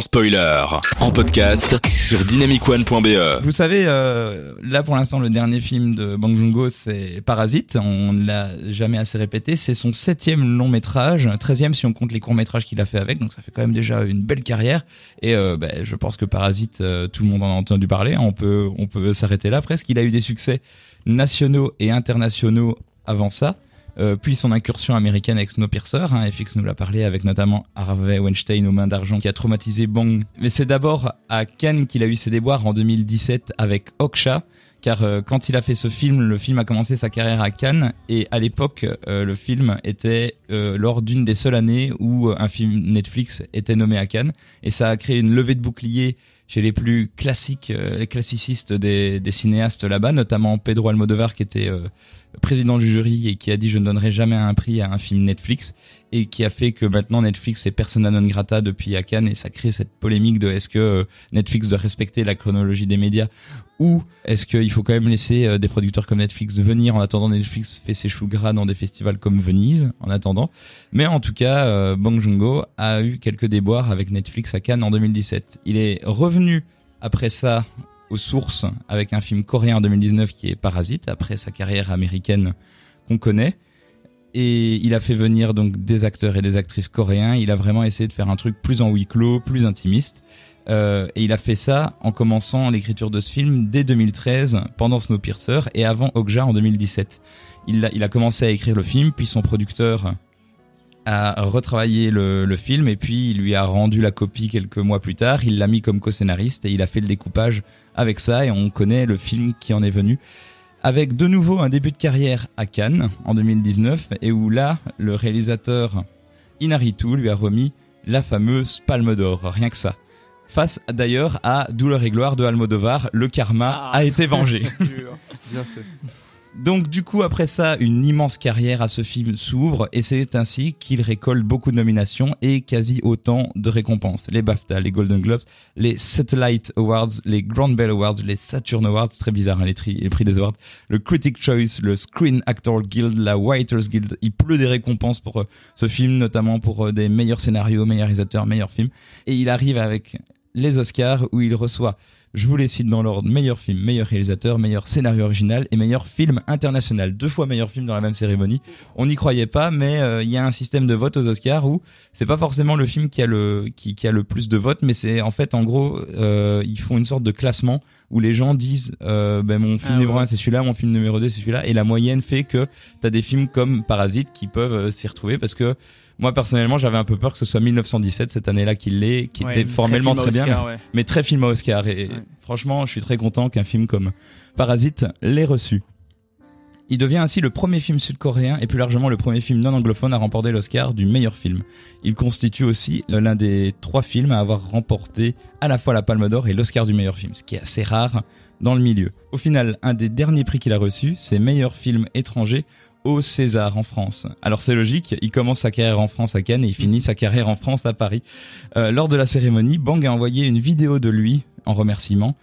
spoiler, en podcast sur dynamicone.be. Vous savez, euh, là pour l'instant, le dernier film de Bang Joon-ho, c'est Parasite. On ne l'a jamais assez répété. C'est son septième long métrage, treizième si on compte les courts métrages qu'il a fait avec. Donc ça fait quand même déjà une belle carrière. Et euh, ben, je pense que Parasite, euh, tout le monde en a entendu parler. On peut, on peut s'arrêter là presque. Il a eu des succès nationaux et internationaux avant ça. Euh, puis son incursion américaine avec Snowpiercer, hein, FX nous l'a parlé avec notamment Harvey Weinstein aux mains d'argent qui a traumatisé Bong. Mais c'est d'abord à Cannes qu'il a eu ses déboires en 2017 avec Oksha, car euh, quand il a fait ce film, le film a commencé sa carrière à Cannes et à l'époque euh, le film était lors d'une des seules années où un film Netflix était nommé à Cannes et ça a créé une levée de bouclier chez les plus classiques, les classicistes des, des cinéastes là-bas, notamment Pedro Almodovar qui était président du jury et qui a dit je ne donnerai jamais un prix à un film Netflix et qui a fait que maintenant Netflix est persona non grata depuis à Cannes et ça crée cette polémique de est-ce que euh, Netflix doit respecter la chronologie des médias ou est-ce qu'il faut quand même laisser euh, des producteurs comme Netflix venir en attendant Netflix fait ses choux gras dans des festivals comme Venise en attendant. Mais en tout cas euh, Bong Joon-ho a eu quelques déboires avec Netflix à Cannes en 2017 il est revenu après ça aux sources avec un film coréen en 2019 qui est Parasite, après sa carrière américaine qu'on connaît. Et il a fait venir donc des acteurs et des actrices coréens. Il a vraiment essayé de faire un truc plus en huis clos, plus intimiste. Euh, et il a fait ça en commençant l'écriture de ce film dès 2013, pendant Snowpiercer, et avant Okja en 2017. Il a, il a commencé à écrire le film, puis son producteur a retravaillé le, film et puis il lui a rendu la copie quelques mois plus tard. Il l'a mis comme co-scénariste et il a fait le découpage avec ça et on connaît le film qui en est venu. Avec de nouveau un début de carrière à Cannes en 2019 et où là, le réalisateur Inaritu lui a remis la fameuse Palme d'Or, rien que ça. Face d'ailleurs à Douleur et gloire de Almodovar, le karma Ah. a été vengé. Bien fait. Donc du coup après ça, une immense carrière à ce film s'ouvre et c'est ainsi qu'il récolte beaucoup de nominations et quasi autant de récompenses. Les BAFTA, les Golden Globes, les Satellite Awards, les Grand Bell Awards, les Saturn Awards, très bizarre hein, les prix des awards, le Critic Choice, le Screen Actor Guild, la Writers Guild. Il pleut des récompenses pour euh, ce film, notamment pour euh, des meilleurs scénarios, meilleurs réalisateurs, meilleurs films. Et il arrive avec les Oscars où il reçoit je vous les cite dans l'ordre meilleur film, meilleur réalisateur, meilleur scénario original et meilleur film international. Deux fois meilleur film dans la même cérémonie. On n'y croyait pas, mais euh, il y a un système de vote aux Oscars où c'est pas forcément le film qui a le qui, qui a le plus de votes, mais c'est en fait en gros euh, ils font une sorte de classement où les gens disent euh, ben mon film Ah numéro ouais. 1 c'est celui-là, mon film numéro 2 c'est celui-là, et la moyenne fait que t'as des films comme Parasite qui peuvent euh, s'y retrouver parce que moi personnellement j'avais un peu peur que ce soit 1917 cette année-là qu'il l'ait, qui Ouais, était formellement très bien, ouais. mais très film à Oscar. Et Ouais. franchement, je suis très content qu'un film comme Parasite l'ait reçu. Il devient ainsi le premier film sud-coréen et plus largement le premier film non anglophone à remporter l'Oscar du meilleur film. Il constitue aussi l'un des trois films à avoir remporté à la fois la Palme d'Or et l'Oscar du meilleur film, ce qui est assez rare dans le milieu. Au final, un des derniers prix qu'il a reçu, c'est meilleur film étranger César en France. Alors c'est logique, il commence sa carrière en France à Cannes et il finit sa carrière en France à Paris. Euh, lors de la cérémonie, Bang a envoyé une vidéo de lui en remerciement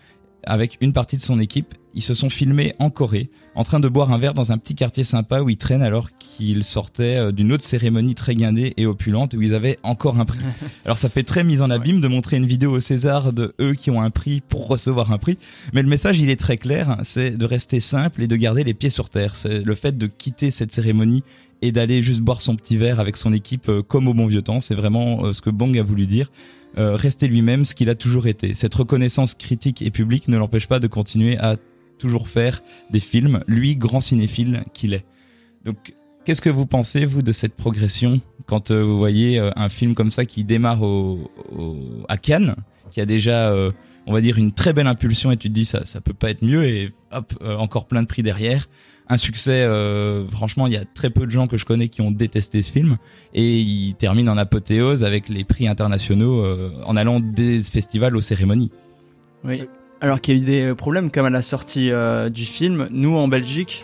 avec une partie de son équipe. Ils se sont filmés en Corée, en train de boire un verre dans un petit quartier sympa où ils traînent alors qu'ils sortaient euh, d'une autre cérémonie très guindée et opulente où ils avaient encore un prix. Alors ça fait très mise en abîme de montrer une vidéo au César de eux qui ont un prix pour recevoir un prix, mais le message il est très clair, c'est de rester simple et de garder les pieds sur terre. C'est le fait de quitter cette cérémonie et d'aller juste boire son petit verre avec son équipe euh, comme au bon vieux temps, c'est vraiment euh, ce que Bong a voulu dire. Euh, rester lui-même, ce qu'il a toujours été. Cette reconnaissance critique et publique ne l'empêche pas de continuer à toujours faire des films, lui, grand cinéphile qu'il est. Donc, qu'est-ce que vous pensez, vous, de cette progression quand vous voyez un film comme ça qui démarre au, au- à Cannes, qui a déjà, on va dire, une très belle impulsion et tu te dis ça, ça peut pas être mieux et hop, encore plein de prix derrière. Un succès, euh, franchement, il y a très peu de gens que je connais qui ont détesté ce film et il termine en apothéose avec les prix internationaux euh, en allant des festivals aux cérémonies. Oui. Alors qu'il y a eu des problèmes comme à la sortie euh, du film. Nous en Belgique,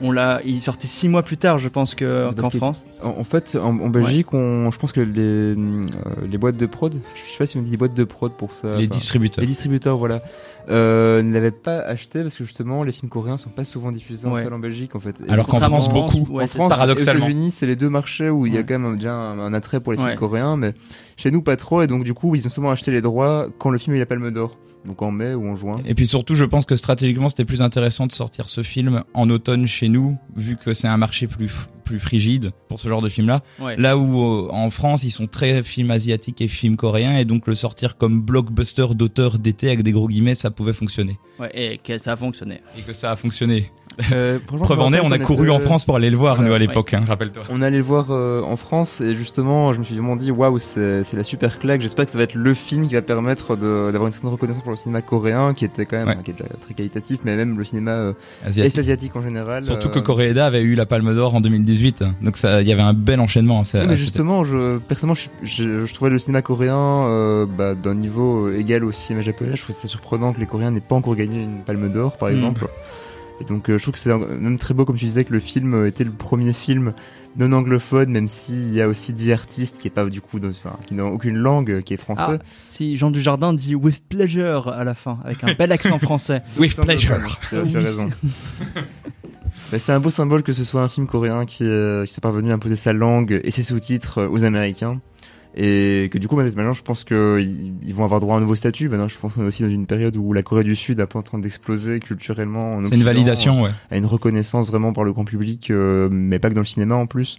on l'a, il sortait six mois plus tard, je pense que qu'en France. En, fait, en, en Belgique, on, je pense que les, euh, les boîtes de prod, je sais pas si on dit boîtes de prod pour ça. Les distributeurs. les distributeurs, voilà, euh, ne l'avaient pas acheté parce que justement, les films coréens sont pas souvent diffusés en Ouais. salle en Belgique, en fait. Et Alors qu'en France, beaucoup. ouais, en France, paradoxalement. et aux États-Unis, c'est les deux marchés où il y a quand même déjà un, un attrait pour les films Ouais. coréens, mais chez nous pas trop. Et donc du coup, ils ont seulement acheté les droits quand le film a eu la Palme d'Or, donc en mai ou en juin. Et puis surtout, je pense que stratégiquement, c'était plus intéressant de sortir ce film en automne chez nous, vu que c'est un marché plus plus frigide pour ce genre de film-là. Ouais. Là où euh, en France, ils sont très films asiatiques et films coréens, et donc le sortir comme blockbuster d'auteur d'été avec des gros guillemets, ça pouvait fonctionner. Ouais, et que ça a fonctionné. Et que ça a fonctionné. Euh, Preuve en est, on a couru en France pour aller le voir, Voilà, nous, à ouais. l'époque, hein, rappelle-toi. On allait le voir euh, en France et justement, je me suis vraiment dit waouh, c'est la super claque. J'espère que ça va être le film qui va permettre d'avoir une certaine reconnaissance pour le cinéma coréen, qui était quand même Ouais. qui est déjà très qualitatif, mais même le cinéma euh, Asiatique. en général. Surtout que euh, Koreeda avait eu la Palme d'Or en 2018, donc ça, il y avait un bel enchaînement. Ça, Oui, mais justement, je, personnellement, je, je, je trouvais le cinéma coréen euh, bah, d'un niveau euh, égal au cinéma japonais. Je trouve ça surprenant que les Coréens n'aient pas encore gagné une palme d'or, par Mm. exemple. Et donc, euh, je trouve que c'est même très beau, comme tu disais, que le film était le premier film non anglophone, même s'il y a aussi 10 artistes qui est pas du coup, dans- enfin, qui n'ont aucune langue, qui est français. Si Jean Dujardin dit with pleasure à la fin, avec un bel accent français. With pleasure. Tu as- raison. Mais c'est un beau symbole que ce soit un film coréen qui, euh, qui soit parvenu à imposer sa langue et ses sous-titres euh, aux Américains. Et que du coup, maintenant, je pense qu'ils ils vont avoir droit à un nouveau statut. Maintenant, je pense qu'on est aussi dans une période où la Corée du Sud est un peu en train d'exploser culturellement. en C'est une validation, ouais. À une reconnaissance vraiment par le grand public, euh, mais pas que dans le cinéma en plus.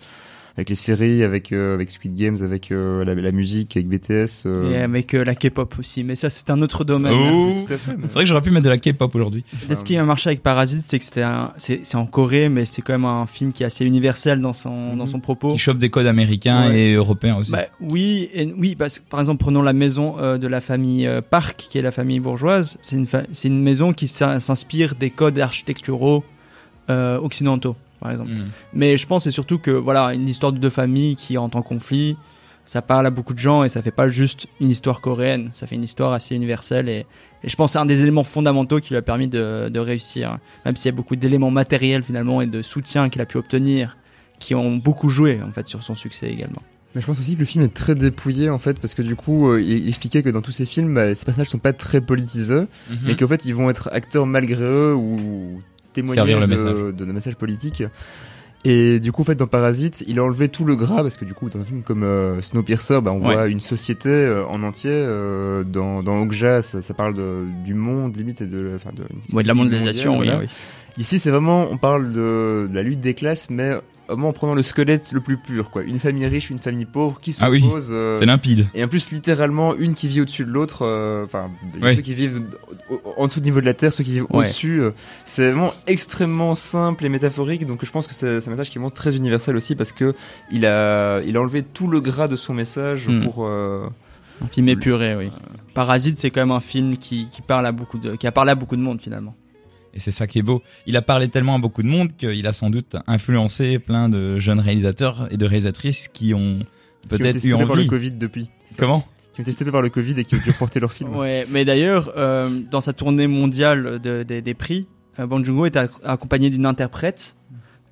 Avec les séries, avec, euh, avec Squid Games, avec euh, la, la musique, avec BTS. euh, Et avec euh, la K-pop aussi, mais ça c'est un autre domaine. Oh. Tout à fait. mais- C'est vrai que j'aurais pu mettre de la K-pop aujourd'hui. Peut-être ce qui a marché avec Parasite, c'est que c'était c'est c'est en Corée, mais c'est quand même un film qui est assez universel dans son, dans son propos. Qui chope des codes américains Ouais. et européens aussi. Bah, oui, et, oui, parce que par exemple, prenons la maison euh, de la famille euh, Park, qui est la famille bourgeoise. C'est une, fa- c'est une maison qui s'in- s'inspire des codes architecturaux euh, occidentaux, par exemple. Mm. Mais je pense c'est surtout que voilà, une histoire de deux familles qui entrent en conflit, ça parle à beaucoup de gens et ça fait pas juste une histoire coréenne, ça fait une histoire assez universelle et, et je pense c'est un des éléments fondamentaux qui lui a permis de, de réussir, même s'il y a beaucoup d'éléments matériels finalement et de soutien qu'il a pu obtenir qui ont beaucoup joué en fait sur son succès également. Mais je pense aussi que le film est très dépouillé en fait parce que du coup euh, il expliquait que dans tous ces films bah, ces personnages sont pas très politisés Mhm. mais qu'en fait ils vont être acteurs malgré eux ou témoigner Servir le de, message. de, de messages politiques. Et du coup en fait dans Parasite il a enlevé tout le gras parce que du coup dans un film comme euh, Snowpiercer bah, on Ouais. voit une société euh, en entier euh, dans, dans Okja ça, ça parle de, du monde limite et de, enfin, de, Ouais, de la mondialisation, oui, voilà. oui. Ici, c'est vraiment, on parle de, de la lutte des classes, mais vraiment en prenant le squelette le plus pur, quoi. Une famille riche, une famille pauvre, qui Ah oui, euh, C'est limpide. et en plus, littéralement, une qui vit au-dessus de l'autre. euh, Enfin, Ouais. ceux qui vivent en dessous du niveau de la terre, ceux qui vivent Ouais. au-dessus. euh, C'est vraiment extrêmement simple et métaphorique. Donc, je pense que c'est c'est un message qui est vraiment très universel aussi parce que il a, il a enlevé tout le gras de son message Hmm. pour. euh, Un film épuré, oui. Parasite, c'est quand même un film qui, qui parle à beaucoup de, qui a parlé à beaucoup de monde finalement. Et c'est ça qui est beau. Il a parlé tellement à beaucoup de monde qu'il a sans doute influencé plein de jeunes réalisateurs et de réalisatrices qui ont qui ont été peut-être eu stoppés par le envie. Covid depuis. Comment Qui ont été stoppés par le Covid et qui ont dû reporter leur film. Ouais, mais d'ailleurs, euh, dans sa tournée mondiale de- de- des prix, euh, Bong Joon-ho est ac- accompagné d'une interprète.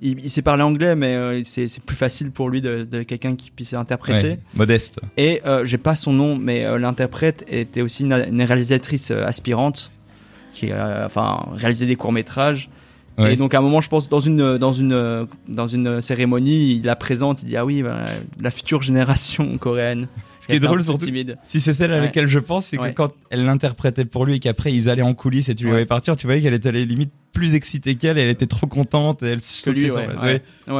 Il, il sait parler anglais, mais euh, c'est c'est plus facile pour lui de, de quelqu'un qui puisse interpréter. Ouais, Modeste. Et euh, j'ai pas son nom, mais euh, l'interprète était aussi une, une réalisatrice euh, aspirante qui a enfin réalisé des courts métrages. Ouais. Et donc à un moment, je pense dans une dans une dans une cérémonie, il la présente, il dit ah oui, ben, la future génération coréenne. Ce qui est drôle surtout, timide. si c'est celle à Ouais. laquelle je pense, c'est que quand elle l'interprétait pour lui et qu'après ils allaient en coulisses et tu Ouais. voyais partir, tu voyais qu'elle était allée limite plus excitée qu'elle elle était trop contente et elle lui, la-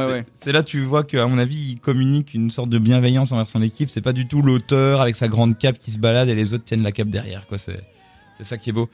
ouais. C'est là tu vois qu'à mon avis il communique une sorte de bienveillance envers son équipe. C'est pas du tout l'auteur avec sa grande cape qui se balade et les autres tiennent la cape derrière. quoi. C'est c'est ça qui est beau.